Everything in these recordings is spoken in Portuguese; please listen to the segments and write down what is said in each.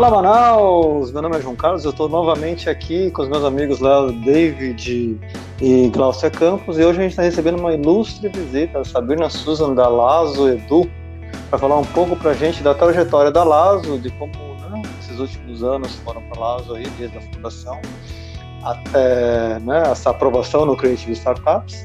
Fala Manaus! Meu nome é João Carlos, eu estou novamente aqui com os meus amigos Léo, David e Glaucia Campos e hoje a gente está recebendo uma ilustre visita, a Sabrina Susan da Lazo Edu, para falar um pouco para a gente da trajetória da Lazo, de como né, esses últimos anos foram para Lazo aí, desde a fundação até né, essa aprovação no Creative Startups.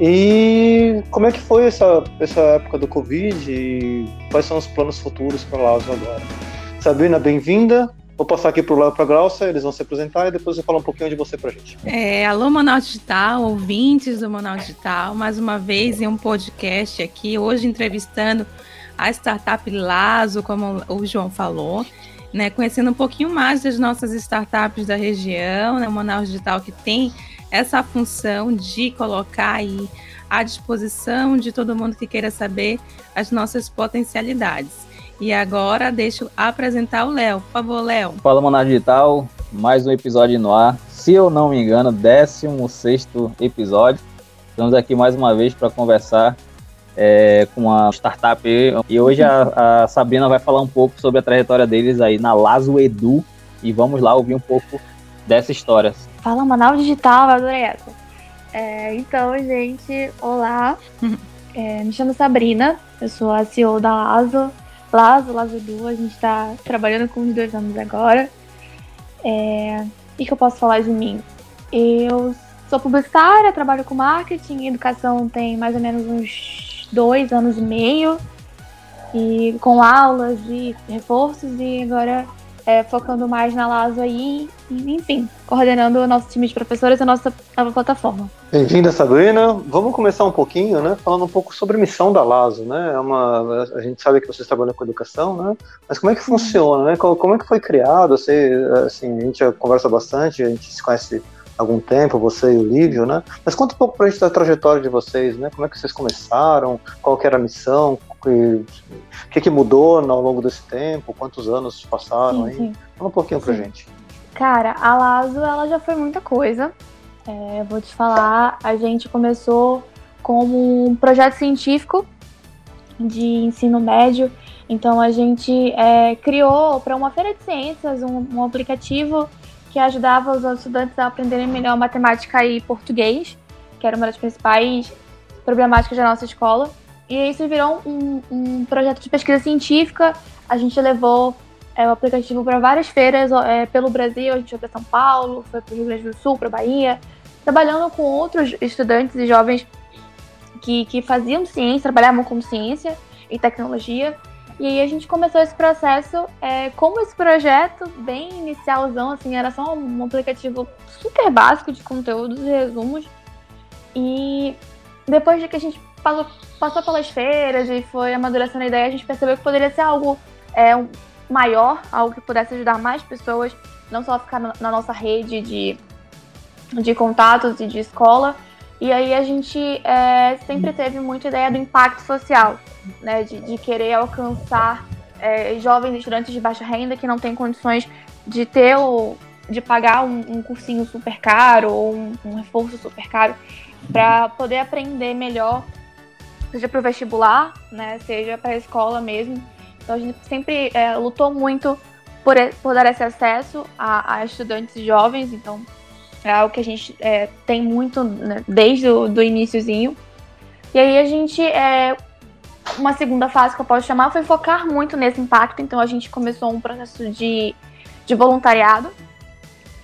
E como é que foi essa, essa época do Covid e quais são os planos futuros para Lazo agora? Sabrina, bem-vinda. Vou passar aqui para o Léo para a Glaucia, eles vão se apresentar e depois eu falo um pouquinho de você para a gente. É, alô, Manaus Digital, ouvintes do Manaus Digital, mais uma vez em um podcast aqui, hoje entrevistando a startup Lazo, como o João falou, né, conhecendo um pouquinho mais das nossas startups da região, né, o Manaus Digital que tem essa função de colocar aí à disposição de todo mundo que queira saber as nossas potencialidades. E agora deixo eu apresentar o Léo. Por favor, Léo. Fala, Manaus Digital. Mais um episódio no ar. Se eu não me engano, 16 episódio. Estamos aqui mais uma vez para conversar é, com a startup. E hoje a, a, Sabrina vai falar um pouco sobre a trajetória deles aí na Lazo Edu. E vamos lá ouvir um pouco dessa história. Fala, Manaus Digital, adorei essa. É, então, gente, olá. É, me chamo Sabrina, eu sou a CEO da Lazo. Lazo, Lazo Edu, a gente está trabalhando com uns dois anos agora. É... O que eu posso falar de mim? Eu sou publicitária, trabalho com marketing educação tem mais ou menos uns dois anos e meio. E com aulas e reforços, e agora é, focando mais na Lazo aí, e, enfim, coordenando o nosso time de professores e a nossa nova plataforma. Bem-vinda, Sabrina. Vamos começar um pouquinho, né, falando um pouco sobre a missão da Lazo, né? É uma, a gente sabe que vocês trabalham com educação, né? Mas como é que funciona, né? Como é que foi criado? Você, assim, a gente já conversa bastante, a gente se conhece algum tempo, você e o Lívio, né? Mas conta um pouco pra gente da trajetória de vocês, né? Como é que vocês começaram? Qual que era a missão? O que, que mudou ao longo desse tempo? Quantos anos passaram sim, aí? Sim. Fala um pouquinho sim. pra gente. Cara, a Lazo, ela já foi muita coisa. É, vou te falar, a gente começou como um projeto científico de ensino médio. Então a gente é, criou para uma feira de ciências um, um, aplicativo que ajudava os estudantes a aprenderem melhor matemática e português, que era uma das principais problemáticas da nossa escola. E isso virou um, um projeto de pesquisa científica. A gente levou é, o aplicativo para várias feiras é, pelo Brasil. A gente foi para São Paulo, foi para o Rio Grande do Sul, para Bahia, trabalhando com outros estudantes e jovens que, que faziam ciência, trabalhavam com ciência e tecnologia. E aí a gente começou esse processo é, como esse projeto, bem inicialzão, assim, era só um aplicativo super básico de conteúdos e resumos. E depois de que a gente passou, passou pelas feiras e foi amadurecendo a ideia, a gente percebeu que poderia ser algo é, maior, algo que pudesse ajudar mais pessoas, não só ficar na nossa rede de, de contatos e de escola. E aí a gente é, sempre teve muita ideia do impacto social, né, de, de querer alcançar é, jovens estudantes de baixa renda que não têm condições de ter o, de pagar um, um cursinho super caro ou um, um reforço super caro para poder aprender melhor seja para o vestibular, né, seja para a escola mesmo. Então a gente sempre é, lutou muito por, por, dar esse acesso a, a, estudantes jovens, então é algo que a gente é, tem muito né, desde o do iníciozinho. E aí a gente, é, uma segunda fase que eu posso chamar foi focar muito nesse impacto, então a gente começou um processo de, de voluntariado,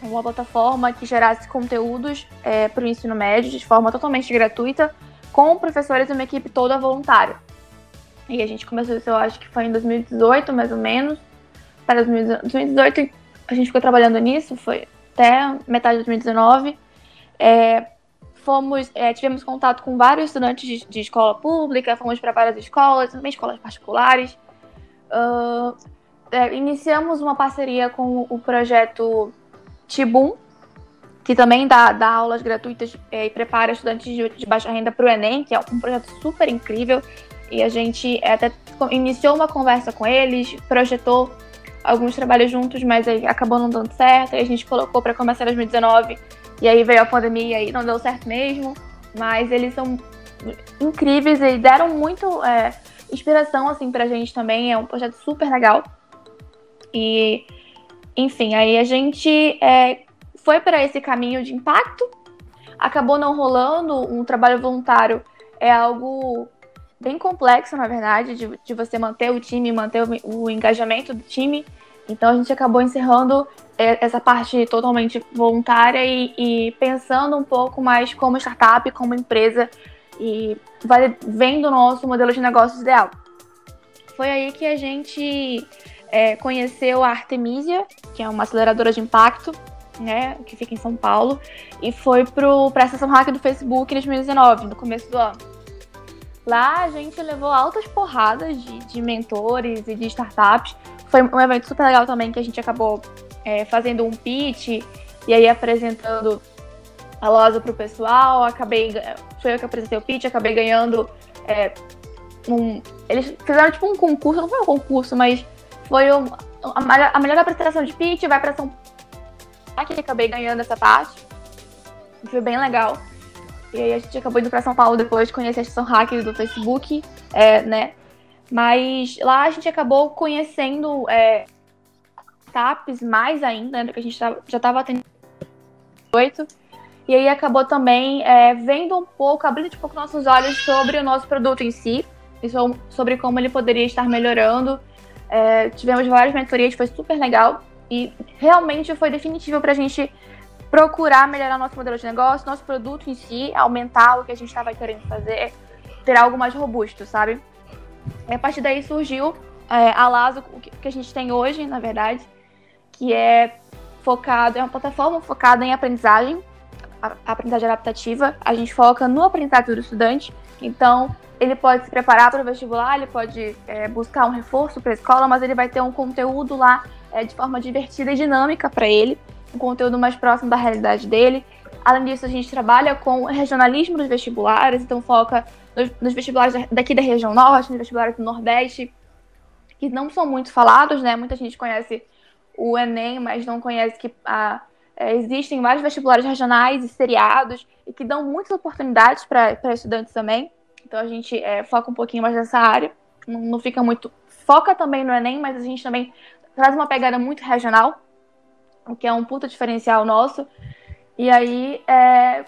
uma plataforma que gerasse conteúdos é, para o ensino médio de forma totalmente gratuita, com professores e uma equipe toda voluntária. E a gente começou isso, eu acho que foi em 2018, mais ou menos. Para 2018 a gente ficou trabalhando nisso, foi até metade de 2019. É, fomos, é, tivemos contato com vários estudantes de, de escola pública, fomos para várias escolas, também escolas particulares. Uh, é, iniciamos uma parceria com o projeto Tibum, que também dá, dá aulas gratuitas é, e prepara estudantes de, de baixa renda para o Enem, que é um projeto super incrível. E a gente até iniciou uma conversa com eles, projetou alguns trabalhos juntos, mas aí acabou não dando certo. Aí a gente colocou para começar em 2019 e aí veio a pandemia e não deu certo mesmo. Mas eles são incríveis e deram muito é, inspiração assim a gente também. É um projeto super legal. E, enfim, aí a gente é, foi para esse caminho de impacto, acabou não rolando. Um trabalho voluntário é algo bem complexo, na verdade, de, de você manter o time, manter o, o engajamento do time. Então a gente acabou encerrando é, essa parte totalmente voluntária e, e, pensando um pouco mais como startup, como empresa e vendo o nosso modelo de negócios ideal. Foi aí que a gente é, conheceu a Artemisia, que é uma aceleradora de impacto, né, que fica em São Paulo, e foi para a sessão hack do Facebook em 2019, no começo do ano. Lá a gente levou altas porradas de, de mentores e de startups. Foi um evento super legal também que a gente acabou é, fazendo um pitch e aí apresentando a loja para o pessoal. Acabei, foi eu que apresentei o pitch, acabei ganhando é, um. Eles fizeram tipo um concurso, não foi um concurso, mas foi um, a, a melhor apresentação de pitch, vai para São Paulo. Acabei ganhando essa parte. Foi bem legal. E aí a gente acabou indo para São Paulo depois de conhecer a estação hacker do Facebook, é, né? Mas lá a gente acabou conhecendo é, TAPs mais ainda, né, que a gente já estava atendendo oito. E aí acabou também é, vendo um pouco, abrindo um pouco nossos olhos sobre o nosso produto em si, e sobre como ele poderia estar melhorando. É, tivemos várias mentorias, foi super legal. E realmente foi definitivo para a gente procurar melhorar nosso modelo de negócio, nosso produto em si, aumentar o que a gente estava querendo fazer, ter algo mais robusto, sabe? E a partir daí surgiu é, a Lazo, o que a gente tem hoje, na verdade, que é focado, é uma plataforma focada em aprendizagem, aprendizagem adaptativa. A gente foca no aprendizado do estudante, então ele pode se preparar para o vestibular, ele pode é, buscar um reforço para a escola, mas ele vai ter um conteúdo lá é, de forma divertida e dinâmica para ele um conteúdo mais próximo da realidade dele. Além disso, a gente trabalha com regionalismo dos vestibulares, então foca nos, nos vestibulares daqui da região norte, nos vestibulares do nordeste, que não são muito falados, né? Muita gente conhece o Enem, mas não conhece que ah, é, existem vários vestibulares regionais e seriados e que dão muitas oportunidades para estudantes também. Então a gente é, foca um pouquinho mais nessa área. Não, não fica muito. Foca também no Enem, mas a gente também traz uma pegada muito regional o que é um puta diferencial nosso. E aí é,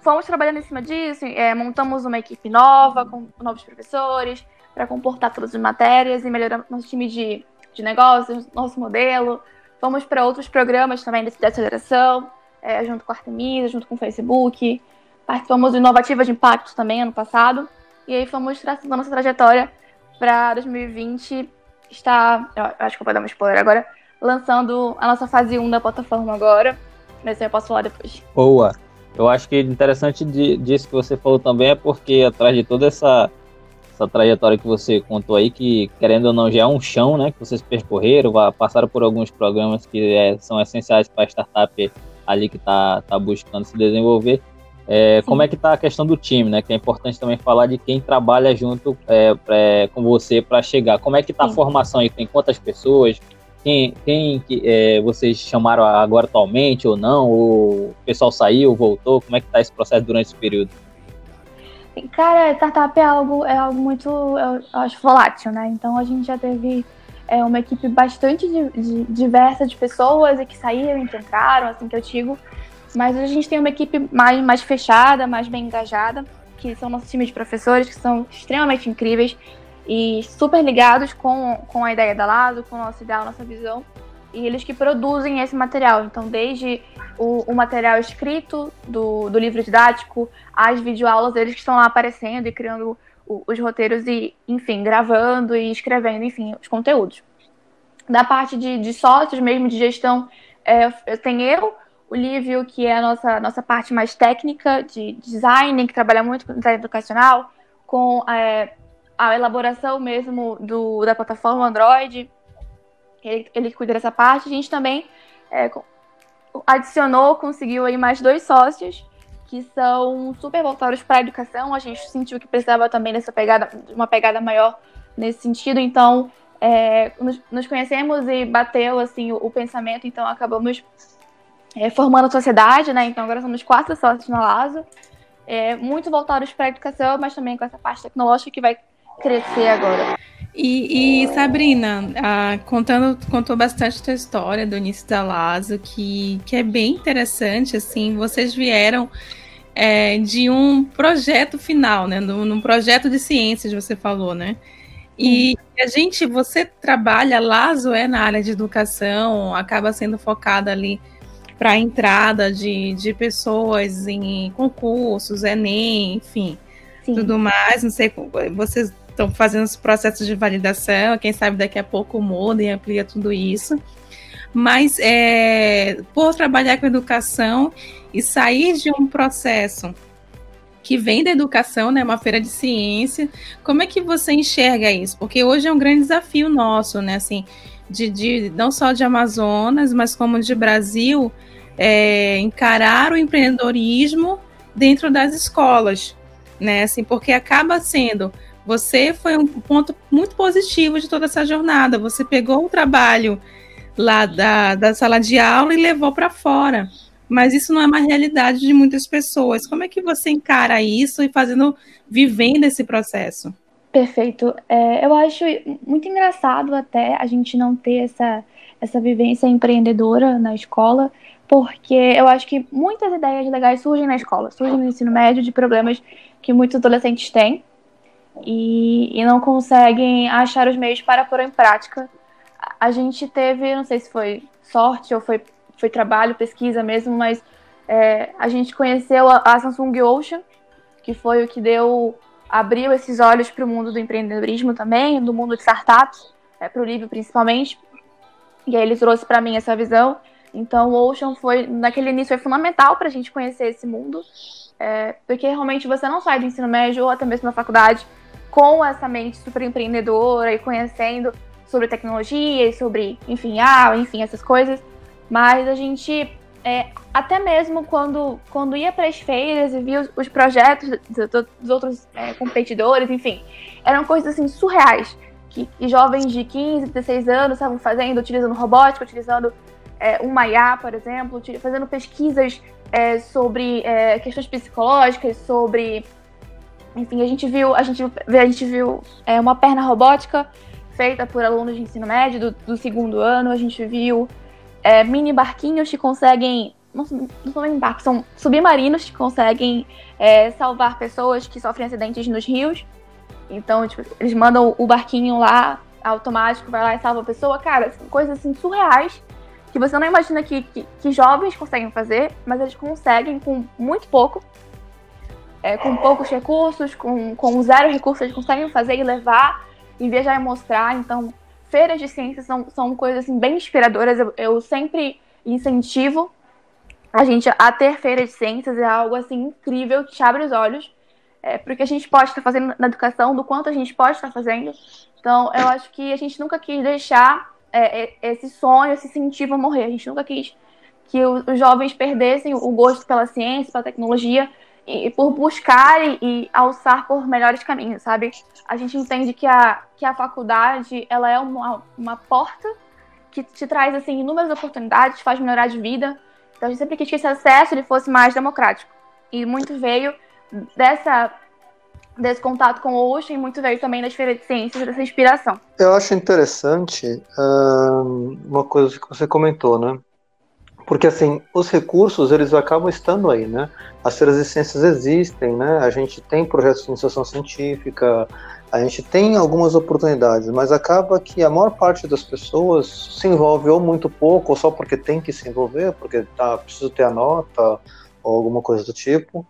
fomos trabalhando em cima disso, é, montamos uma equipe nova, com novos professores, para comportar todas as matérias e melhorar nosso time de, de negócios, nosso modelo. Fomos para outros programas também de aceleração, é, junto com a Artemisa, junto com o Facebook. Participamos do Inovativa de Impacto também ano passado. E aí fomos traçando nossa trajetória para 2020. Está, eu acho que eu vou dar um spoiler agora, lançando a nossa fase 1 da plataforma agora. Mas eu posso falar depois. Boa. Eu acho que interessante de, disso que você falou também é porque atrás de toda essa, essa trajetória que você contou aí, que querendo ou não já é um chão, né? Que vocês percorreram, passaram por alguns programas que é, são essenciais para a startup ali que está tá buscando se desenvolver. É, como é que está a questão do time, né? Que é importante também falar de quem trabalha junto é, é, com você para chegar. Como é que está a formação aí? Tem quantas pessoas? quem, quem que, é, vocês chamaram agora atualmente ou não? Ou o pessoal saiu, voltou? Como é que está esse processo durante esse período? Cara, startup é algo, é algo muito, eu acho, volátil, né? Então a gente já teve é, uma equipe bastante de, de, diversa de pessoas e que saíram e que entraram, assim que eu digo. Mas a gente tem uma equipe mais, mais fechada, mais bem engajada, que são nossos times de professores, que são extremamente incríveis e super ligados com, com a ideia da Lazo, com o nosso ideal, nossa visão. E eles que produzem esse material. Então, desde o, o material escrito do, do livro didático, as videoaulas, eles que estão lá aparecendo e criando o, os roteiros e, enfim, gravando e escrevendo, enfim, os conteúdos. Da parte de, de sócios mesmo, de gestão, é, tem eu, o Lívio, que é a nossa, nossa parte mais técnica de design, que trabalha muito com design educacional, com é, a elaboração mesmo do, da plataforma Android, ele, ele cuida dessa parte. A gente também é, adicionou, conseguiu aí mais dois sócios que são super voltados para a educação. A gente sentiu que precisava também dessa pegada, uma pegada maior nesse sentido. Então, é, nos, nos, conhecemos e bateu assim o, o pensamento. Então, acabamos é, formando a sociedade, né? Então, agora somos quatro sócios na LASO. É, muito voltados para a educação, mas também com essa parte tecnológica que vai crescer agora. E, e Sabrina, ah, contando, contou bastante tua história do início da Lazo, que, que é bem interessante, assim, vocês vieram é, de um projeto final, né, num, num projeto de ciências, você falou, né, e a gente, você trabalha, Lazo é na área de educação, acaba sendo focada ali para a entrada de, de pessoas em concursos, Enem, enfim, Sim. tudo mais, não sei, vocês estão fazendo os processos de validação, quem sabe daqui a pouco muda e amplia tudo isso. Mas é, por trabalhar com educação e sair de um processo que vem da educação, né, uma feira de ciência, como é que você enxerga isso? Porque hoje é um grande desafio nosso, né, assim, de, de não só de Amazonas, mas como de Brasil, é, encarar o empreendedorismo dentro das escolas, né, assim, porque acaba sendo você foi um ponto muito positivo de toda essa jornada. Você pegou o trabalho lá da, da sala de aula e levou para fora. Mas isso não é uma realidade de muitas pessoas. Como é que você encara isso e fazendo, vivendo esse processo? Perfeito. É, eu acho muito engraçado até a gente não ter essa, essa vivência empreendedora na escola, porque eu acho que muitas ideias legais surgem na escola, surgem no ensino médio de problemas que muitos adolescentes têm e, e não conseguem achar os meios para pôr em prática. A gente teve, não sei se foi sorte ou foi, foi trabalho, pesquisa mesmo, mas é, a gente conheceu a, a, Samsung Ocean, que foi o que deu, abriu esses olhos para o mundo do empreendedorismo também, do mundo de startups, é, para o livro principalmente. E aí ele trouxe para mim essa visão. Então o Ocean foi, naquele início, foi fundamental para a gente conhecer esse mundo, é, porque realmente você não sai do ensino médio ou até mesmo da faculdade com essa mente super empreendedora e conhecendo sobre tecnologia e sobre, enfim, ah, enfim, essas coisas. Mas a gente, é, até mesmo quando, quando ia para as feiras e via os, os projetos dos, outros é, competidores, enfim, eram coisas assim surreais. Que, que, jovens de 15, 16 anos estavam fazendo, utilizando robótica, utilizando é, um Maya, por exemplo, fazendo pesquisas é, sobre é, questões psicológicas, sobre enfim, a gente viu, a gente, a gente viu é, uma perna robótica feita por alunos de ensino médio do, do segundo ano. A gente viu é, mini barquinhos que conseguem. Não, são mini barcos, são submarinos que conseguem é, salvar pessoas que sofrem acidentes nos rios. Então, tipo, eles mandam o barquinho lá, automático, vai lá e salva a pessoa. Cara, coisas assim surreais que você não imagina que, que, que jovens conseguem fazer, mas eles conseguem com muito pouco é, com poucos recursos, com, com zero recursos, eles conseguem fazer e levar e viajar e mostrar. Então, feiras de ciências são, são coisas assim, bem inspiradoras. Eu, eu sempre incentivo a gente a ter feiras de ciências, é algo assim incrível que te abre os olhos é, porque a gente pode estar fazendo na educação, do quanto a gente pode estar fazendo. Então, eu acho que a gente nunca quis deixar é, é esse sonho, esse incentivo morrer. A gente nunca quis que os jovens perdessem o gosto pela ciência, pela tecnologia, e por buscar e, e, alçar por melhores caminhos, sabe? A gente entende que a, que a faculdade ela é uma, uma porta que te traz assim inúmeras oportunidades, faz melhorar de vida. Então a gente sempre quis que esse acesso ele fosse mais democrático. E muito veio dessa desse contato com o Ocean muito veio também das feiras de ciências, dessa inspiração. Eu acho interessante uh, uma coisa que você comentou, né? porque assim, os recursos eles acabam estando aí, né? As feiras de ciências existem, né? A gente tem projetos de iniciação científica, a gente tem algumas oportunidades, mas acaba que a maior parte das pessoas se envolve ou muito pouco, ou só porque tem que se envolver, porque tá, preciso ter a nota, ou alguma coisa do tipo,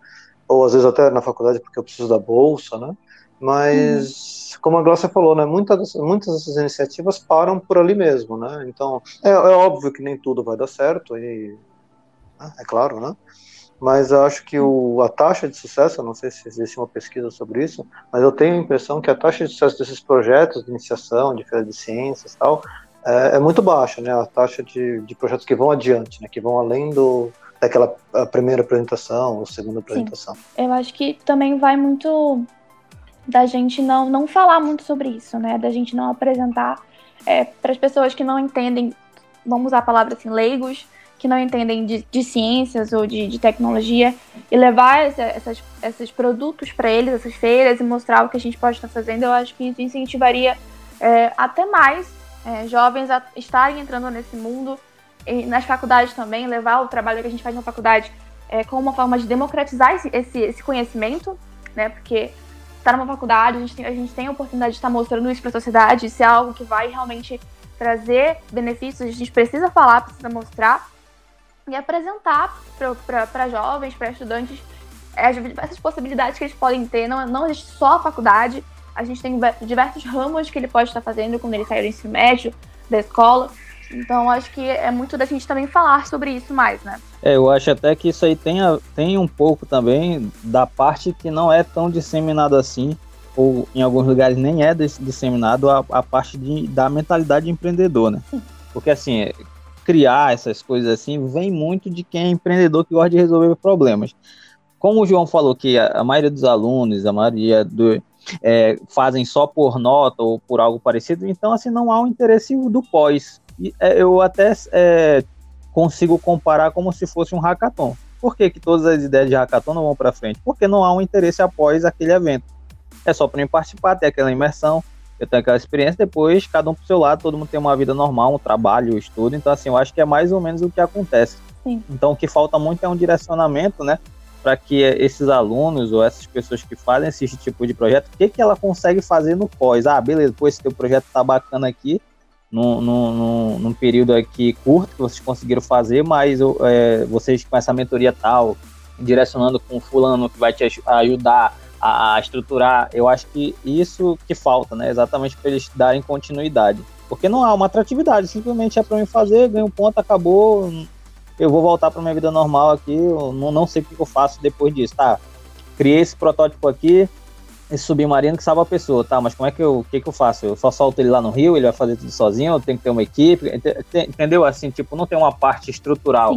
ou às vezes até na faculdade porque eu preciso da bolsa, né? Mas, hum. como a Glaucia falou, né, muitas, muitas dessas iniciativas param por ali mesmo, né? Então, é, é óbvio que nem tudo vai dar certo, e, né, é claro, né? Mas eu acho que o, a taxa de sucesso, eu não sei se existe uma pesquisa sobre isso, mas eu tenho a impressão que a taxa de sucesso desses projetos de iniciação, de feira de ciências e tal, é, é, muito baixa, né? A taxa de, de projetos que vão adiante, né? Que vão além do, daquela primeira apresentação ou segunda apresentação. Sim. Eu acho que também vai muito da gente não, não falar muito sobre isso, né? Da gente não apresentar é, para as pessoas que não entendem, vamos usar a palavra assim, leigos, que não entendem de, de ciências ou de, de, tecnologia, e levar essa, essas, esses produtos para eles, essas feiras, e mostrar o que a gente pode estar fazendo, eu acho que isso incentivaria é, até mais é, jovens a estarem entrando nesse mundo, nas faculdades também, levar o trabalho que a gente faz na faculdade é, como uma forma de democratizar esse, esse, esse conhecimento, né? Porque estar tá numa faculdade, a gente tem a, gente tem a oportunidade de estar mostrando isso para a sociedade, isso é algo que vai realmente trazer benefícios, a gente precisa falar, precisa mostrar e apresentar para jovens, para estudantes, é, as diversas possibilidades que eles podem ter. Não, não existe só a faculdade, a gente tem diversos ramos que ele pode estar fazendo quando ele sair do ensino médio, da escola. Então, acho que é muito da gente também falar sobre isso mais, né? É, eu acho até que isso aí tem, a, tem um pouco também da parte que não é tão disseminado assim, ou em alguns lugares nem é disseminado a, a parte de, da mentalidade empreendedor, né? Porque assim, criar essas coisas assim vem muito de quem é empreendedor que gosta de resolver problemas. Como o João falou que a, a maioria dos alunos, a maioria do, é, fazem só por nota ou por algo parecido, então assim não há um interesse do pós. É, eu até é, consigo comparar como se fosse um hackathon. Por que, que todas as ideias de hackathon não vão para frente? Porque não há um interesse após aquele evento. É só para mim participar, ter aquela imersão, eu tenho aquela experiência, depois cada um pro seu lado, todo mundo tem uma vida normal, um trabalho, um estudo, então assim, eu acho que é mais ou menos o que acontece. Sim. Então o que falta muito é um direcionamento, né, para que esses alunos ou essas pessoas que fazem esse tipo de projeto, o que que ela consegue fazer no pós? Ah, beleza, pô, esse teu projeto tá bacana aqui, num, período aqui curto que vocês conseguiram fazer, mas é, vocês com essa mentoria tal, direcionando com o fulano que vai te ajudar a, a estruturar, eu acho que isso que falta, né? Exatamente para eles darem continuidade. Porque não há uma atratividade, simplesmente é para mim fazer, ganho um ponto, acabou, eu vou voltar para minha vida normal aqui, eu não, não sei o que eu faço depois disso, tá? Criei esse protótipo aqui, esse submarino que salva a pessoa, tá? Mas como é que eu, que, que eu faço? Eu só solto ele lá no rio, ele vai fazer tudo sozinho, eu tenho que ter uma equipe, entendeu? Assim, tipo, não tem uma parte estrutural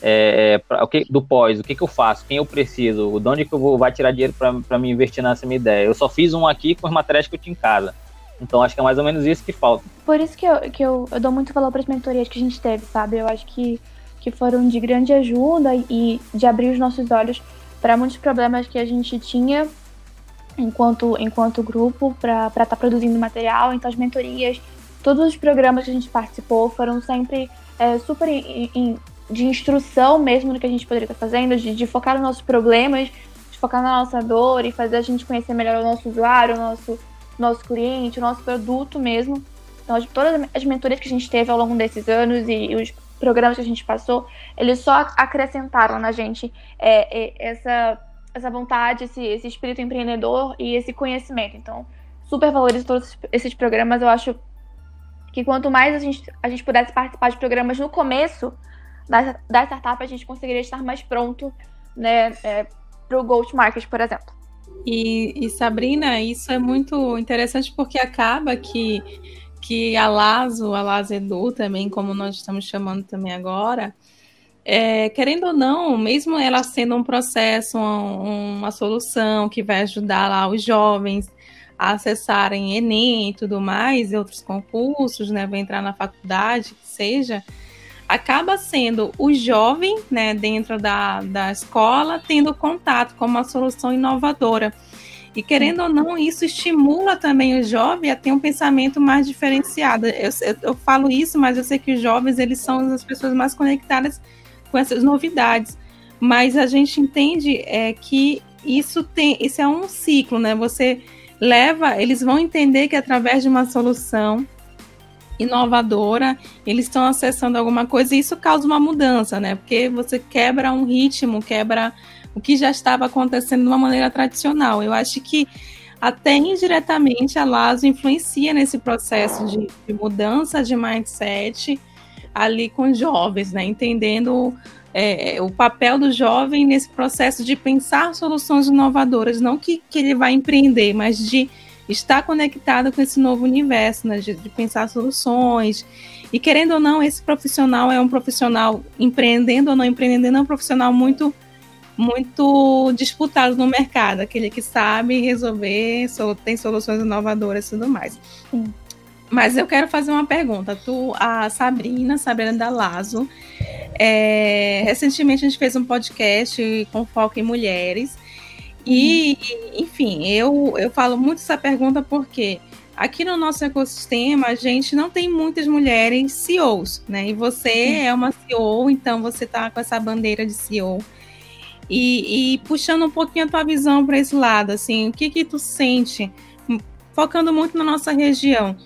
é, é, pra, do pós, o que, que eu faço, quem eu preciso, de onde que eu vou vai tirar dinheiro para me investir nessa minha ideia. Eu só fiz um aqui com os materiais que eu tinha em casa. Então acho que é mais ou menos isso que falta. Por isso que eu, que eu, eu dou muito valor para as mentorias que a gente teve, sabe? Eu acho que, que foram de grande ajuda e de abrir os nossos olhos para muitos problemas que a gente tinha enquanto, enquanto grupo para estar tá produzindo material. Então, as mentorias, todos os programas que a gente participou foram sempre é, super in, in, de instrução mesmo no que a gente poderia estar tá fazendo, de, de, focar nos nossos problemas, de focar na nossa dor e fazer a gente conhecer melhor o nosso usuário, o nosso, nosso cliente, o nosso produto mesmo. Então, todas as mentorias que a gente teve ao longo desses anos e, e os programas que a gente passou, eles só acrescentaram na gente é, é, essa essa vontade, esse, esse espírito empreendedor e esse conhecimento. Então, super valorizo todos esses programas. Eu acho que quanto mais a gente, a gente pudesse participar de programas no começo da, da startup, a gente conseguiria estar mais pronto né, é, para o Go Market, por exemplo. E, e, Sabrina, isso é muito interessante porque acaba que, que a Lazo, a Lazo Edu também, como nós estamos chamando também agora, é, querendo ou não, mesmo ela sendo um processo, um, uma solução que vai ajudar lá os jovens a acessarem Enem e tudo mais, e outros concursos, né, vai entrar na faculdade, que seja, acaba sendo o jovem, né, dentro da, da escola, tendo contato com uma solução inovadora. E querendo ou não, isso estimula também o jovem a ter um pensamento mais diferenciado. Eu, eu, eu falo isso, mas eu sei que os jovens, eles são as pessoas mais conectadas com essas novidades. Mas a gente entende é, que isso tem, isso é um ciclo, né? Você leva, eles vão entender que através de uma solução inovadora, eles estão acessando alguma coisa e isso causa uma mudança, né? Porque você quebra um ritmo, quebra o que já estava acontecendo de uma maneira tradicional. Eu acho que até indiretamente a Lazo influencia nesse processo de, de mudança de mindset ali com jovens, né? Entendendo é, o papel do jovem nesse processo de pensar soluções inovadoras, não que, que ele vai empreender, mas de estar conectado com esse novo universo, né? De, de pensar soluções. E querendo ou não, esse profissional é um profissional empreendendo ou não empreendendo, é um profissional muito muito disputado no mercado, aquele que sabe resolver, tem soluções inovadoras e tudo mais. Mas eu quero fazer uma pergunta. Tu, a Sabrina, Sabrina da Lazo, é, recentemente a gente fez um podcast com foco em mulheres. E, enfim, eu, eu falo muito essa pergunta porque aqui no nosso ecossistema a gente não tem muitas mulheres CEOs, né? E você Sim. é uma CEO, então você está com essa bandeira de CEO. E, e, puxando um pouquinho a tua visão para esse lado, assim, o que que tu sente, focando muito na nossa região,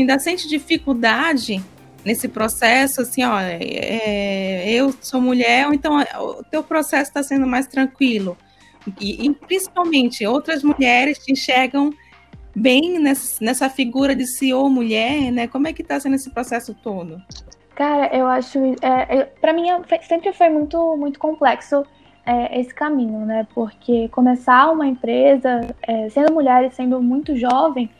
ainda sente dificuldade nesse processo, assim, ó, é, eu sou mulher, então o teu processo está sendo mais tranquilo, e, e, principalmente outras mulheres te enxergam bem nessa, nessa figura de CEO mulher, né? Como é que está sendo esse processo todo? Cara, eu acho, é, é para mim é, sempre foi muito, muito complexo é, esse caminho, né? Porque começar uma empresa, é, sendo mulher e sendo muito jovem,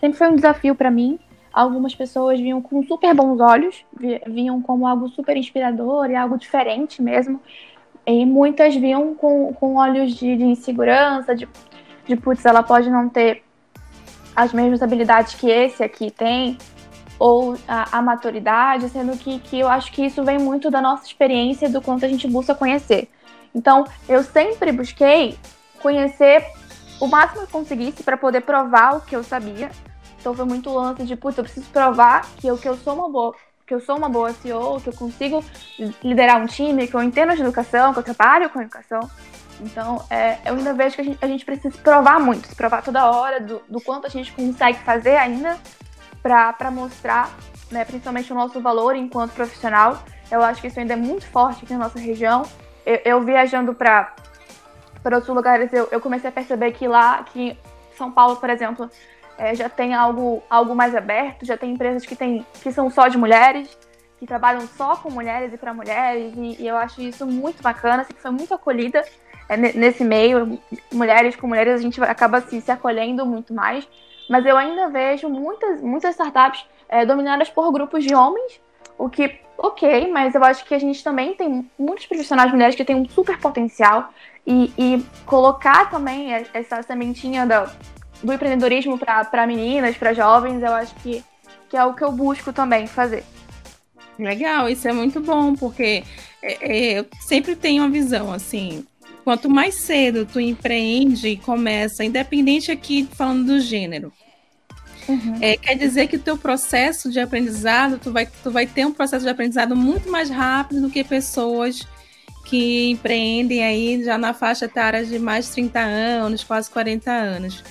sempre foi um desafio para mim. Algumas pessoas vinham com super bons olhos, vinham como algo super inspirador e algo diferente mesmo. E muitas vinham com, com olhos de, de insegurança, de, de putz, ela pode não ter as mesmas habilidades que esse aqui tem, ou a, a, maturidade, sendo que, que eu acho que isso vem muito da nossa experiência, do quanto a gente busca conhecer. Então, eu sempre busquei conhecer o máximo que conseguisse para poder provar o que eu sabia. Então, foi muito lance de, putz, eu preciso provar que eu, que eu sou uma boa que eu sou uma boa CEO, que eu consigo liderar um time, que eu entendo de educação, que eu trabalho com educação. Então, é, eu ainda vejo que a gente, a gente, precisa provar muito, se provar toda hora do, do quanto a gente consegue fazer ainda para mostrar, né, principalmente o nosso valor enquanto profissional. Eu acho que isso ainda é muito forte aqui na nossa região eu, eu viajando para outros lugares, eu, eu comecei a perceber que lá, que São Paulo, por exemplo, é, já tem algo, algo mais aberto, já tem empresas que, tem, que são só de mulheres, que trabalham só com mulheres e para mulheres, e, e, eu acho isso muito bacana, assim, foi muito acolhida é, nesse meio, mulheres com mulheres, a gente acaba se, se acolhendo muito mais, mas eu ainda vejo muitas, muitas startups é, dominadas por grupos de homens, o que ok, mas eu acho que a gente também tem muitos profissionais mulheres que têm um super potencial e, e colocar também essa sementinha do, do empreendedorismo para meninas, para jovens, eu acho que, que é o que eu busco também fazer. Legal, isso é muito bom, porque é, é, eu sempre tenho uma visão assim. Quanto mais cedo tu empreende e começa, independente aqui falando do gênero, Uhum. É, quer dizer que o teu processo de aprendizado, tu vai, tu vai ter um processo de aprendizado muito mais rápido do que pessoas que empreendem aí já na faixa etária de mais de 30 anos, quase 40 anos.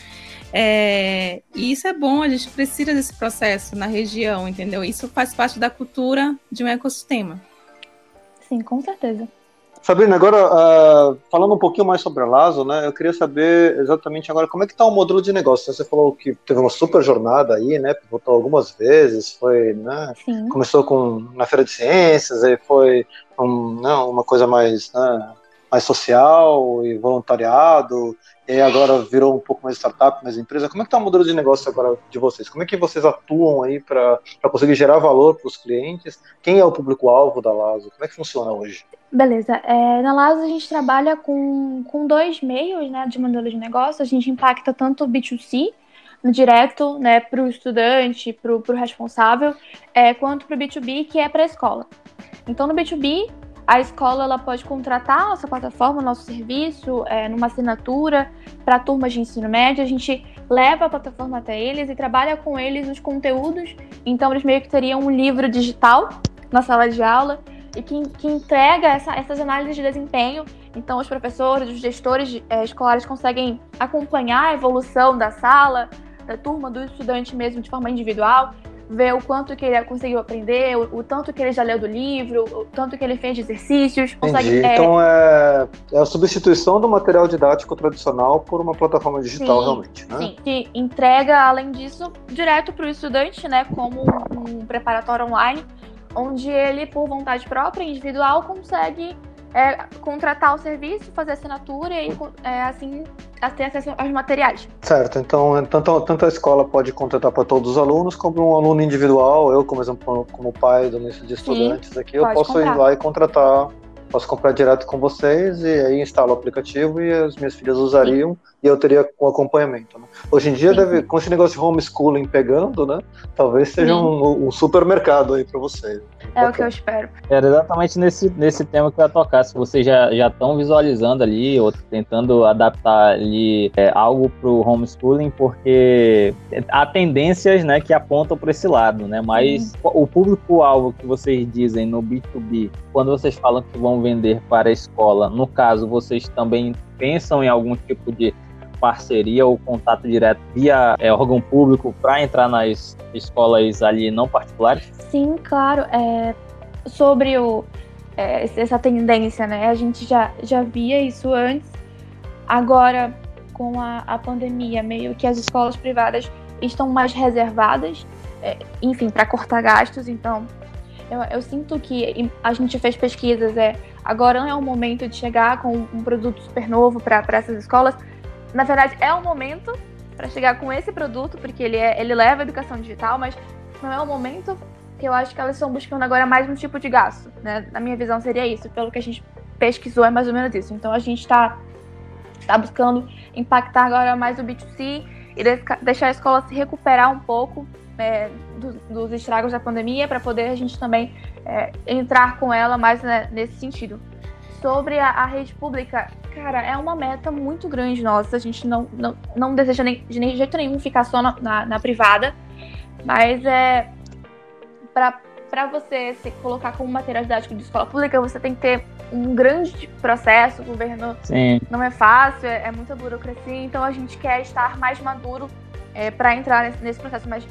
É, e isso é bom, a gente precisa desse processo na região, entendeu? Isso faz parte da cultura de um ecossistema. Sim, com certeza. Sabrina, agora uh, falando um pouquinho mais sobre a Lazo, né? Eu queria saber exatamente agora como é que está o modelo de negócio. Você falou que teve uma super jornada aí, né? Pivotou algumas vezes, foi, né? Sim. Começou com na feira de ciências, aí foi um, não, uma coisa mais, né, mais social e voluntariado e agora virou um pouco mais startup, mais empresa. Como é que está o modelo de negócio agora de vocês? Como é que vocês atuam aí para conseguir gerar valor para os clientes? Quem é o público-alvo da Lazo? Como é que funciona hoje? Beleza. É, na Lazo a gente trabalha com, com dois meios né, de modelo de negócio. A gente impacta tanto o B2C, no direto né, para o estudante, para o responsável, é, quanto para o B2B, que é para a escola. Então, no B2B, a escola ela pode contratar nossa plataforma, nosso serviço, é, numa assinatura para turmas de ensino médio. A gente leva a plataforma até eles e trabalha com eles os conteúdos. Então, eles meio que teriam um livro digital na sala de aula e que, que entrega essa, essas análises de desempenho. Então, os professores, os gestores é, escolares conseguem acompanhar a evolução da sala, da turma, do estudante mesmo de forma individual ver o quanto que ele conseguiu aprender, o, o, tanto que ele já leu do livro, o tanto que ele fez de exercícios. Consegue, é... Então é, é, a substituição do material didático tradicional por uma plataforma digital, sim, realmente. Né? Sim, que entrega, além disso, direto para o estudante, né, como um, um preparatório online, onde ele, por vontade própria, individual, consegue é, contratar o serviço, fazer assinatura e é, assim ter acesso aos materiais. Certo, então tanto, tanto a escola pode contratar para todos os alunos, como um aluno individual, eu, como exemplo, como pai do início de estudantes Sim, aqui, eu posso comprar. ir lá e contratar, posso comprar direto com vocês e aí instalo o aplicativo e as minhas filhas usariam Sim. E eu teria o acompanhamento. Né? Hoje em dia, deve, com esse negócio de homeschooling pegando, né? Talvez seja um, um supermercado aí para vocês. É o que eu espero. Era exatamente nesse, nesse tema que eu ia tocar. Se vocês já estão visualizando ali, ou tentando adaptar ali é, algo para o homeschooling, porque há tendências né, que apontam para esse lado, né? Mas uhum. o público-alvo que vocês dizem no B2B, quando vocês falam que vão vender para a escola, no caso, vocês também pensam em algum tipo de parceria ou contato direto via é, órgão público para entrar nas escolas ali não particulares? Sim, claro. É, sobre o, é, essa tendência, né? A gente já, já via isso antes. Agora, com a, a pandemia, meio que as escolas privadas estão mais reservadas, é, enfim, para cortar gastos. Então, eu, eu, sinto que a gente fez pesquisas, é, agora não é o momento de chegar com um produto super novo para essas escolas, na verdade, é o momento para chegar com esse produto, porque ele, é, ele leva a educação digital, mas não é o momento que eu acho que elas estão buscando agora mais um tipo de gasto. Né? Na minha visão, seria isso. Pelo que a gente pesquisou, é mais ou menos isso. Então, a gente está tá buscando impactar agora mais o B2C e deixar a escola se recuperar um pouco é, dos, dos, estragos da pandemia para poder a gente também é, entrar com ela mais né, nesse sentido. Sobre a, a, rede pública, cara, é uma meta muito grande nossa. A gente não, não, não deseja nem, de nem jeito nenhum ficar só na, na, na privada, mas é para você se colocar como material didático de escola pública, você tem que ter um grande processo, o governo Sim. não é fácil, é, é, muita burocracia, então a gente quer estar mais maduro é, para entrar nesse, nesse, processo, mas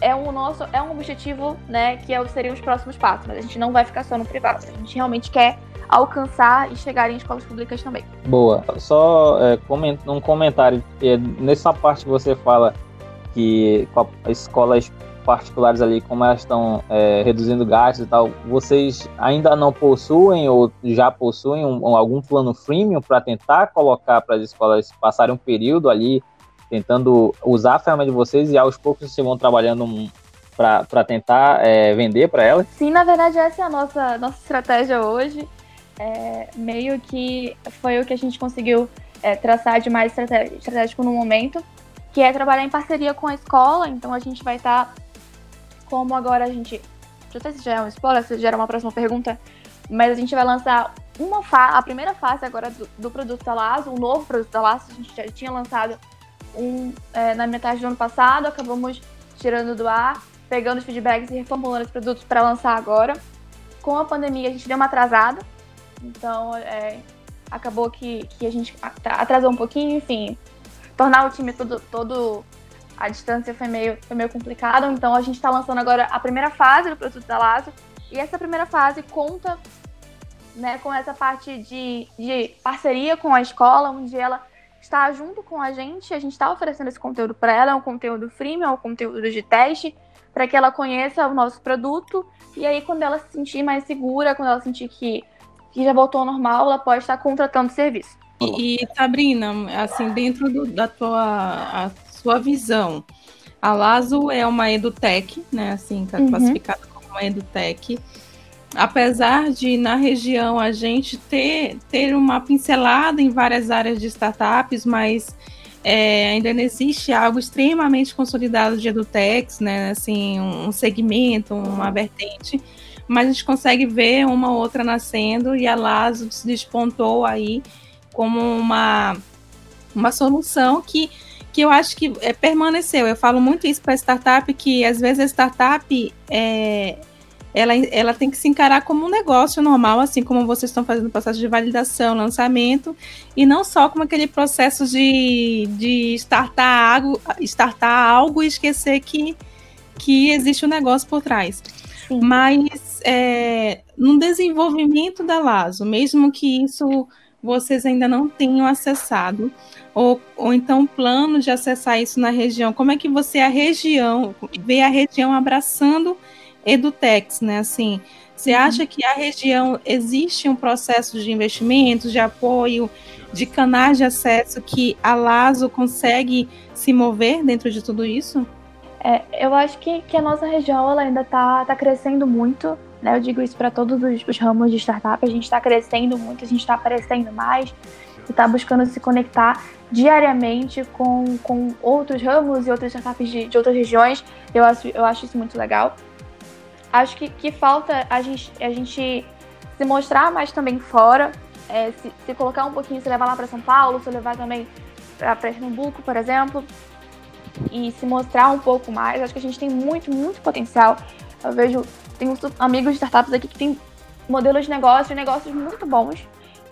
é um nosso, é um objetivo, né, que é, seriam os próximos passos, mas a gente não vai ficar só no privado, a gente realmente quer alcançar e chegar em escolas públicas também. Boa. Só é, coment, um comentário. É, nessa parte que você fala que escolas particulares ali, como elas estão é, reduzindo gastos e tal, vocês ainda não possuem ou já possuem um, algum plano freemium para tentar colocar para as escolas passarem um período ali tentando usar a ferramenta de vocês e aos poucos vocês vão trabalhando um, para tentar é, vender para elas? Sim, na verdade essa é a nossa, nossa estratégia hoje é, meio que foi o que a gente conseguiu é, traçar de mais estratégico no momento, que é trabalhar em parceria com a escola. Então a gente vai estar, tá, como agora a gente. Não sei se já é um spoiler, se já era uma próxima pergunta, mas a gente vai lançar uma a primeira fase agora do, do produto da Lazo, um novo produto da. A gente já tinha lançado um é, na metade do ano passado, acabamos tirando do ar, pegando os feedbacks e reformulando os produtos para lançar agora. Com a pandemia a gente deu uma atrasada, então, é, acabou que, que a gente atrasou um pouquinho, enfim. Tornar o time todo, todo à distância foi meio, foi meio complicado. Então, a gente está lançando agora a primeira fase do produto da Lazo. E essa primeira fase conta né, com essa parte de, de parceria com a escola, onde ela está junto com a gente, a gente está oferecendo esse conteúdo para ela, é um conteúdo freemium, é um conteúdo de teste, para que ela conheça o nosso produto, e aí quando ela se sentir mais segura, quando ela sentir que que já voltou ao normal, ela pode estar contratando serviço. E, e Sabrina, assim, dentro do, da tua a sua visão, a Lazo é uma edutech, né? Assim, tá uhum. classificada como uma edutech. Apesar de na região a gente ter, ter uma pincelada em várias áreas de startups, mas é, ainda não existe algo extremamente consolidado de edutechs, né? Assim, um segmento, uma vertente mas a gente consegue ver uma outra nascendo e a Lazo se despontou aí como uma, uma solução que, que eu acho que é, permaneceu. Eu falo muito isso para startup, que às vezes a startup é, ela, ela tem que se encarar como um negócio normal, assim como vocês estão fazendo o processo de validação, lançamento, e não só como aquele processo de, de startar, algo, startar algo e esquecer que, que existe um negócio por trás. Sim. Mas é, no desenvolvimento da Lazo, mesmo que isso vocês ainda não tenham acessado, ou, ou então plano de acessar isso na região, como é que você, a região, vê a região abraçando Edutex, né? Assim, você uhum. acha que a região existe um processo de investimentos, de apoio, de canais de acesso que a Lazo consegue se mover dentro de tudo isso? É, eu acho que, que a nossa região ela ainda está tá crescendo muito. Né? Eu digo isso para todos os, os, ramos de startup. A gente está crescendo muito, a gente está aparecendo mais. e está buscando se conectar diariamente com, com outros ramos e outras startups de, de outras regiões. Eu acho, eu acho isso muito legal. Acho que, que falta a gente, a gente se mostrar mais também fora, é, se, se, colocar um pouquinho, se levar lá para São Paulo, se levar também para Pernambuco, por exemplo, e se mostrar um pouco mais. Acho que a gente tem muito, muito potencial. Eu vejo, tenho amigos de startups aqui que têm modelos de negócio, negócios muito bons,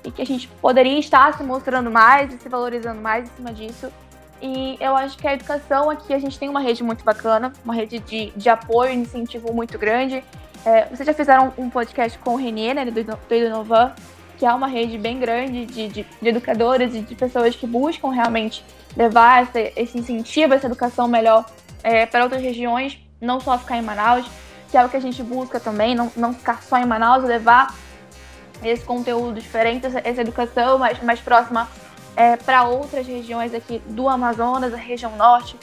e que a gente poderia estar se mostrando mais e se valorizando mais em cima disso. E eu acho que a educação aqui, a gente tem uma rede muito bacana, uma rede de, de apoio e incentivo muito grande. É, vocês já fizeram um podcast com o Renê, né, do, do Inovan, que é uma rede bem grande de, de, de educadores e de pessoas que buscam realmente levar esse incentivo, essa educação melhor é, para outras regiões, não só ficar em Manaus, que é o que a gente busca também, não, não ficar só em Manaus, levar esse conteúdo diferente, essa, essa educação mais, mais próxima é, para outras regiões aqui do Amazonas, a região norte.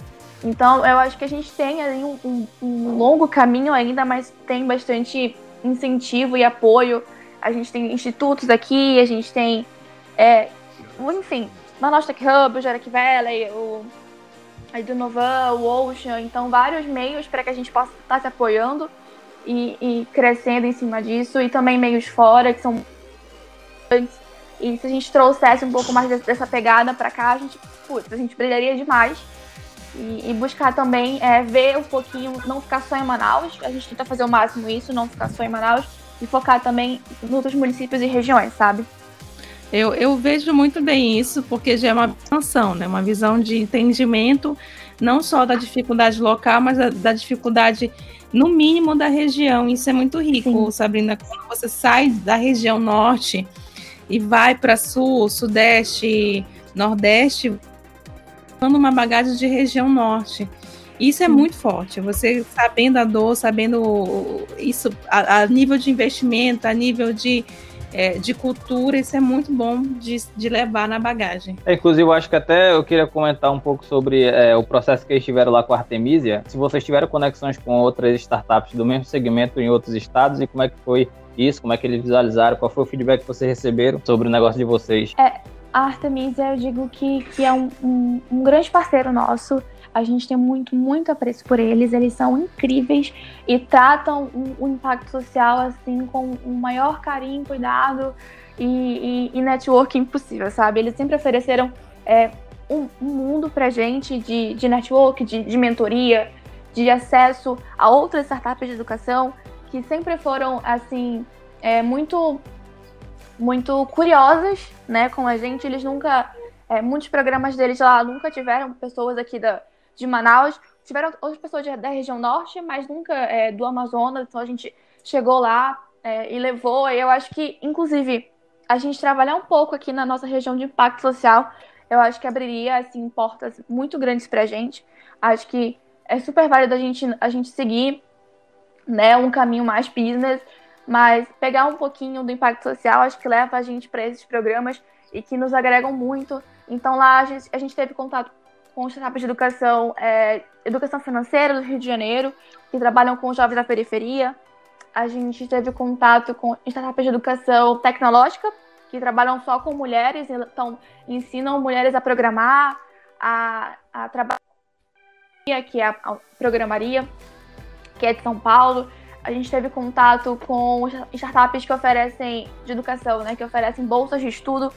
Então, eu acho que a gente tem aí um, um, um longo caminho ainda, mas tem bastante incentivo e apoio a gente tem institutos aqui, a gente tem, é, enfim, Manaus Tech Hub, o Jarek Valley, o do Novan, o Ocean, então vários meios para que a gente possa estar se apoiando e, e, crescendo em cima disso, e também meios fora, que são e se a gente trouxesse um pouco mais dessa pegada para cá, a gente, putz, a gente brilharia demais. E, e buscar também é, ver um pouquinho, não ficar só em Manaus, a gente tenta fazer o máximo isso, não ficar só em Manaus, e focar também em outros municípios e regiões, sabe? Eu, eu vejo muito bem isso, porque já é uma visão, né? Uma visão de entendimento, não só da dificuldade local, mas da, da dificuldade, no mínimo, da região. Isso é muito rico, Sim. Sabrina. Quando você sai da região norte e vai para sul, sudeste, nordeste, dando uma bagagem de região norte. Isso é Sim. muito forte. Você sabendo a dor, sabendo isso a, a nível de investimento, a nível de, é, de cultura, isso é muito bom de, de levar na bagagem. É, inclusive, eu acho que até eu queria comentar um pouco sobre é, o processo que eles tiveram lá com a Artemisia. Se vocês tiveram conexões com outras startups do mesmo segmento em outros estados e como é que foi isso, como é que eles visualizaram, qual foi o feedback que vocês receberam sobre o negócio de vocês? É, a Artemisia, eu digo que, que é um, um, um grande parceiro nosso. A gente tem muito, muito apreço por eles. Eles são incríveis e tratam o, o impacto social assim com o maior carinho, cuidado e, e, e networking possível, sabe? Eles sempre ofereceram é, um, um, mundo pra gente de, de network, de, de mentoria, de acesso a outras startups de educação que sempre foram assim é, muito muito curiosas, né, com a gente. Eles nunca, é, muitos programas deles lá nunca tiveram pessoas aqui da, de Manaus. Tiveram outras pessoas da região norte, mas nunca é, do Amazonas. Então a gente chegou lá é, e levou. E eu acho que, inclusive, a gente trabalhar um pouco aqui na nossa região de impacto social, eu acho que abriria assim portas muito grandes para a gente. Acho que é super válido a gente a gente seguir, né, um caminho mais business, mas pegar um pouquinho do impacto social, acho que leva a gente para esses programas e que nos agregam muito. Então lá a gente, a gente teve contato com startups de educação, é, educação financeira do Rio de Janeiro, que trabalham com jovens da periferia. A gente teve contato com startups de educação tecnológica, que trabalham só com mulheres, então ensinam mulheres a programar, a, a trabalhar, que é a, a programaria, que é de São Paulo. A gente teve contato com startups que oferecem de educação, né, que oferecem bolsas de estudo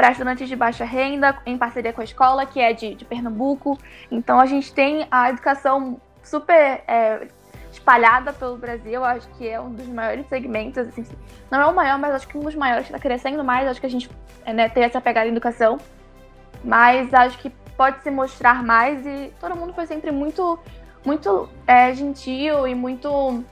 para estudantes de baixa renda, em parceria com a escola, que é de, de Pernambuco. Então a gente tem a educação super é, espalhada pelo Brasil, acho que é um dos maiores segmentos, assim, não é o maior, mas acho que um dos maiores que está crescendo mais, acho que a gente é, né, tem essa pegada em educação, mas acho que pode se mostrar mais e todo mundo foi sempre muito, muito é, gentil e muito,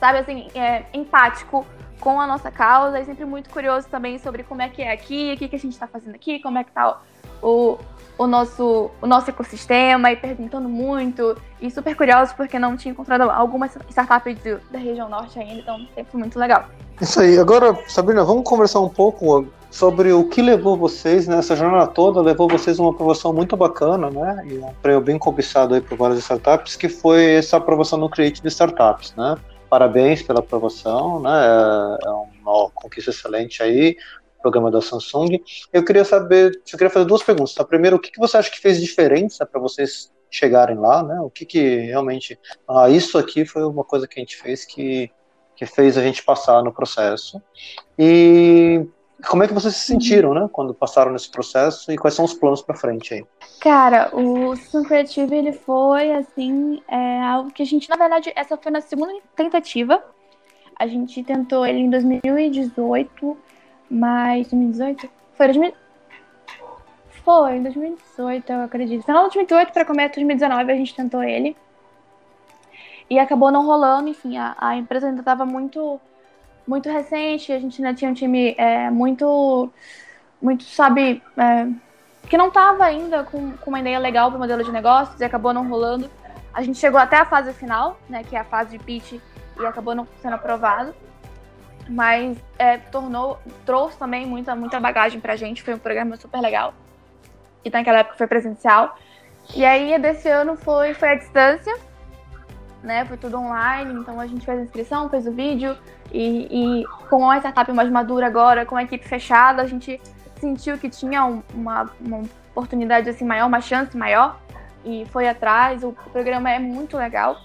sabe, assim, é, empático com a nossa causa e sempre muito curioso também sobre como é que é aqui, o que, que a gente está fazendo aqui, como é que está o, o, nosso, o nosso ecossistema e perguntando muito e super curioso porque não tinha encontrado alguma startup da região norte ainda, então sempre muito legal. Isso aí. Agora, Sabrina, vamos conversar um pouco sobre o que levou vocês nessa jornada toda, levou vocês a uma aprovação muito bacana, né? E um prêmio bem cobiçado aí por várias startups, que foi essa aprovação no Create de Startups, né? Parabéns pela aprovação, né? É, é uma conquista excelente aí. programa da Samsung. Eu queria saber, eu queria fazer duas perguntas. A primeira, o que, que você acha que fez diferença para vocês chegarem lá, né? O que, que realmente, ah, isso aqui foi uma coisa que a gente fez que, que fez a gente passar no processo. E como é que vocês se sentiram, né, quando passaram nesse processo e quais são os planos para frente aí? Cara, o System Creative ele foi assim, é, algo que a gente, na verdade, essa foi na segunda tentativa. A gente tentou ele em 2018, mas 2018 foi 2000, foi em 2018, eu acredito. Final de 2018 para começo de 2019 a gente tentou ele. E acabou não rolando, enfim, a, a empresa ainda estava muito muito recente, a gente ainda tinha um time é, muito, muito, sabe, é, que não estava ainda com, com uma ideia legal para o modelo de negócios e acabou não rolando. A gente chegou até a fase final, né, que é a fase de pitch, e acabou não sendo aprovado. Mas é, tornou, trouxe também muita, muita bagagem para a gente, foi um programa super legal. E naquela época foi presencial. E aí, desse ano foi, foi à distância, né? Foi tudo online, então a gente fez a inscrição, fez o vídeo e, e com a startup mais madura agora, com a equipe fechada, a gente sentiu que tinha uma, uma oportunidade assim maior, uma chance maior e foi atrás. O programa é muito legal.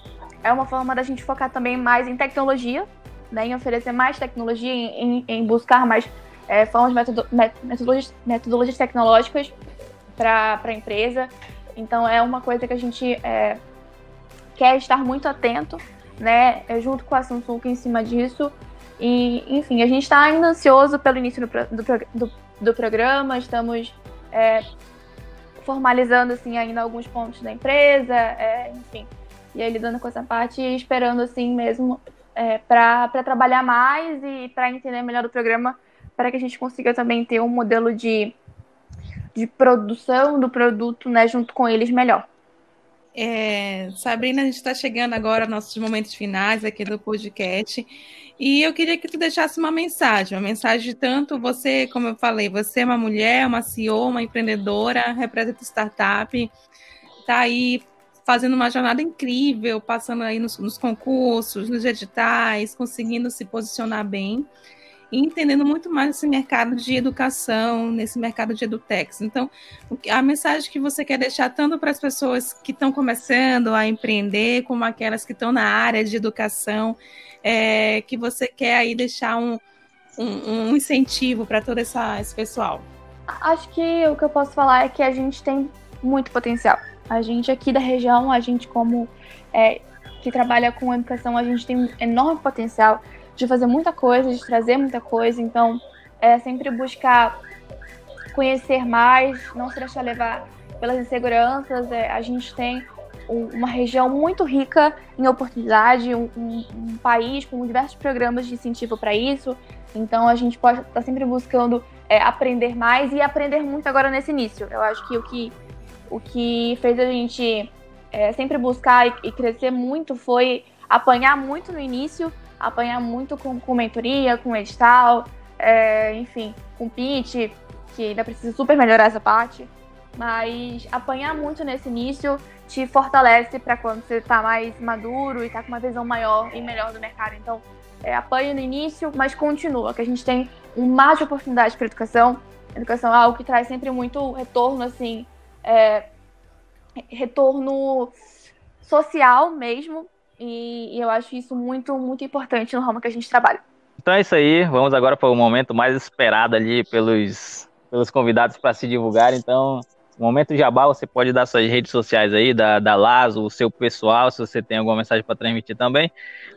É uma forma da gente focar também mais em tecnologia, né, em oferecer mais tecnologia, em, em buscar mais é, formas, metodo, metodologias, metodologias tecnológicas para a empresa. Então é uma coisa que a gente é, quer estar muito atento, né, é, junto com a Samsung em cima disso. E, enfim, a gente está ainda ansioso pelo início do, do, do, programa, estamos é, formalizando assim, ainda alguns pontos da empresa, é, enfim, e aí lidando com essa parte e esperando assim mesmo é, para trabalhar mais e para entender melhor o programa, para que a gente consiga também ter um modelo de, de produção do produto né, junto com eles melhor. É, Sabrina, a gente está chegando agora aos nossos momentos finais aqui do podcast. E eu queria que tu deixasse uma mensagem, uma mensagem de tanto você, como eu falei, você é uma mulher, uma CEO, uma empreendedora, representa startup, está aí fazendo uma jornada incrível, passando aí nos, nos concursos, nos editais, conseguindo se posicionar bem e entendendo muito mais esse mercado de educação, nesse mercado de edutex. Então, a mensagem que você quer deixar tanto para as pessoas que estão começando a empreender, como aquelas que estão na área de educação, é, que você quer aí deixar um, um, um incentivo para todo essa, esse pessoal? Acho que o que eu posso falar é que a gente tem muito potencial. A gente aqui da região, a gente como é, que trabalha com educação, a gente tem um enorme potencial de fazer muita coisa, de trazer muita coisa. Então, é sempre buscar conhecer mais, não se deixar levar pelas inseguranças. É, a gente tem um, uma região muito rica em oportunidade, um, um, um país com diversos programas de incentivo para isso. Então, a gente pode estar tá sempre buscando é, aprender mais e aprender muito agora nesse início. Eu acho que o que, o que fez a gente é, sempre buscar e, e crescer muito foi apanhar muito no início apanhar muito com, com mentoria, com edital, é, enfim, com pitch, que ainda precisa super melhorar essa parte. Mas apanhar muito nesse início te fortalece para quando você está mais maduro e está com uma visão maior e melhor do mercado. Então, é, apanha no início, mas continua, que a gente tem um mar de oportunidades para educação. educação é algo que traz sempre muito retorno, assim, é, retorno social mesmo, e, e eu acho isso muito, muito importante no ramo que a gente trabalha. Então é isso aí, vamos agora para o momento mais esperado ali pelos, pelos convidados para se divulgar. Então, momento jabá, você pode dar suas redes sociais aí, da, da Lazo, o seu pessoal, se você tem alguma mensagem para transmitir também.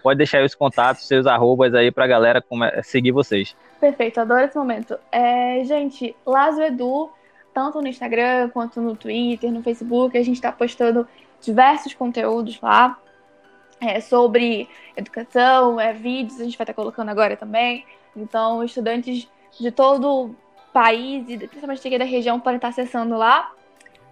Pode deixar aí os contatos, seus arrobas aí para a galera seguir vocês. Perfeito, adoro esse momento. É, gente, Lazo Edu, tanto no Instagram quanto no Twitter, no Facebook, a gente está postando diversos conteúdos lá é, sobre educação, é, vídeos, a gente vai estar colocando agora também. Então, estudantes de todo o país e principalmente aqui da região podem estar acessando lá.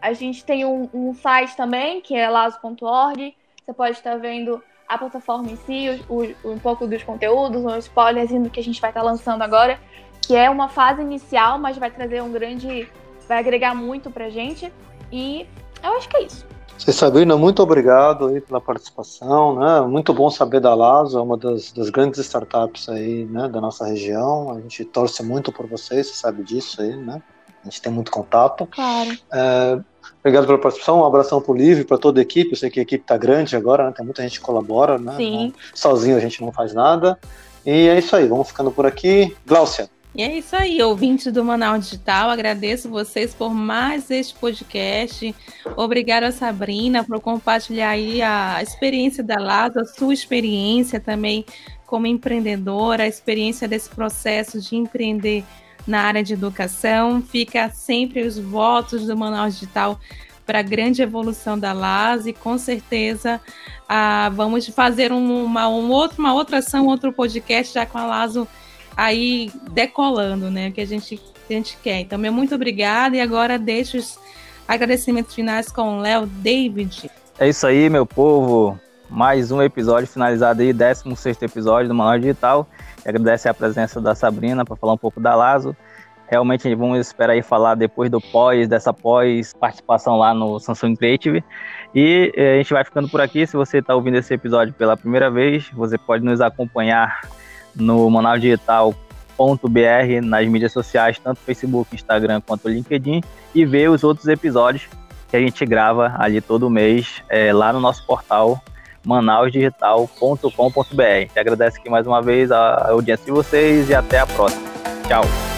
A gente tem um, um site também, que é lazo.org. Você pode estar vendo a plataforma em si, o, o, um pouco dos conteúdos, um spoilerzinho do que a gente vai estar lançando agora, que é uma fase inicial, mas vai trazer um grande. vai agregar muito pra gente. E eu acho que é isso. Sabrina, muito obrigado aí pela participação, né? Muito bom saber da Lazo, é uma das, das, grandes startups aí, né, da nossa região. A gente torce muito por vocês, você sabe disso aí, né? A gente tem muito contato. Claro. É, obrigado pela participação, um abração pro Livre, para toda a equipe. Eu sei que a equipe tá grande agora, né? Tem muita gente que colabora, né? Sim. Sozinho a gente não faz nada. E é isso aí, vamos ficando por aqui. Gláucia. E é isso aí, ouvintes do Manaus Digital. Agradeço vocês por mais este podcast. Obrigada, Sabrina, por compartilhar aí a experiência da Lasa, a sua experiência também como empreendedora, a experiência desse processo de empreender na área de educação. Fica sempre os votos do Manaus Digital para a grande evolução da LAS e com certeza ah, vamos fazer uma, um outro, uma outra ação, outro podcast já com a Lazo aí decolando, né? Que a gente, a gente quer. Então, meu muito obrigada e agora deixo os agradecimentos finais com o Léo David. É isso aí, meu povo. Mais um episódio finalizado aí, 16 episódio do Manual Digital. Agradeço a presença da Sabrina para falar um pouco da Lazo. Realmente vamos esperar aí falar depois do pós, dessa pós participação lá no Samsung Creative. E eh, a gente vai ficando por aqui. Se você está ouvindo esse episódio pela primeira vez, você pode nos acompanhar no manausdigital.br nas mídias sociais, tanto Facebook, Instagram quanto LinkedIn, e ver os outros episódios que a gente grava ali todo mês é, lá no nosso portal manausdigital.com.br. Te agradeço aqui mais uma vez a audiência de vocês e até a próxima. Tchau.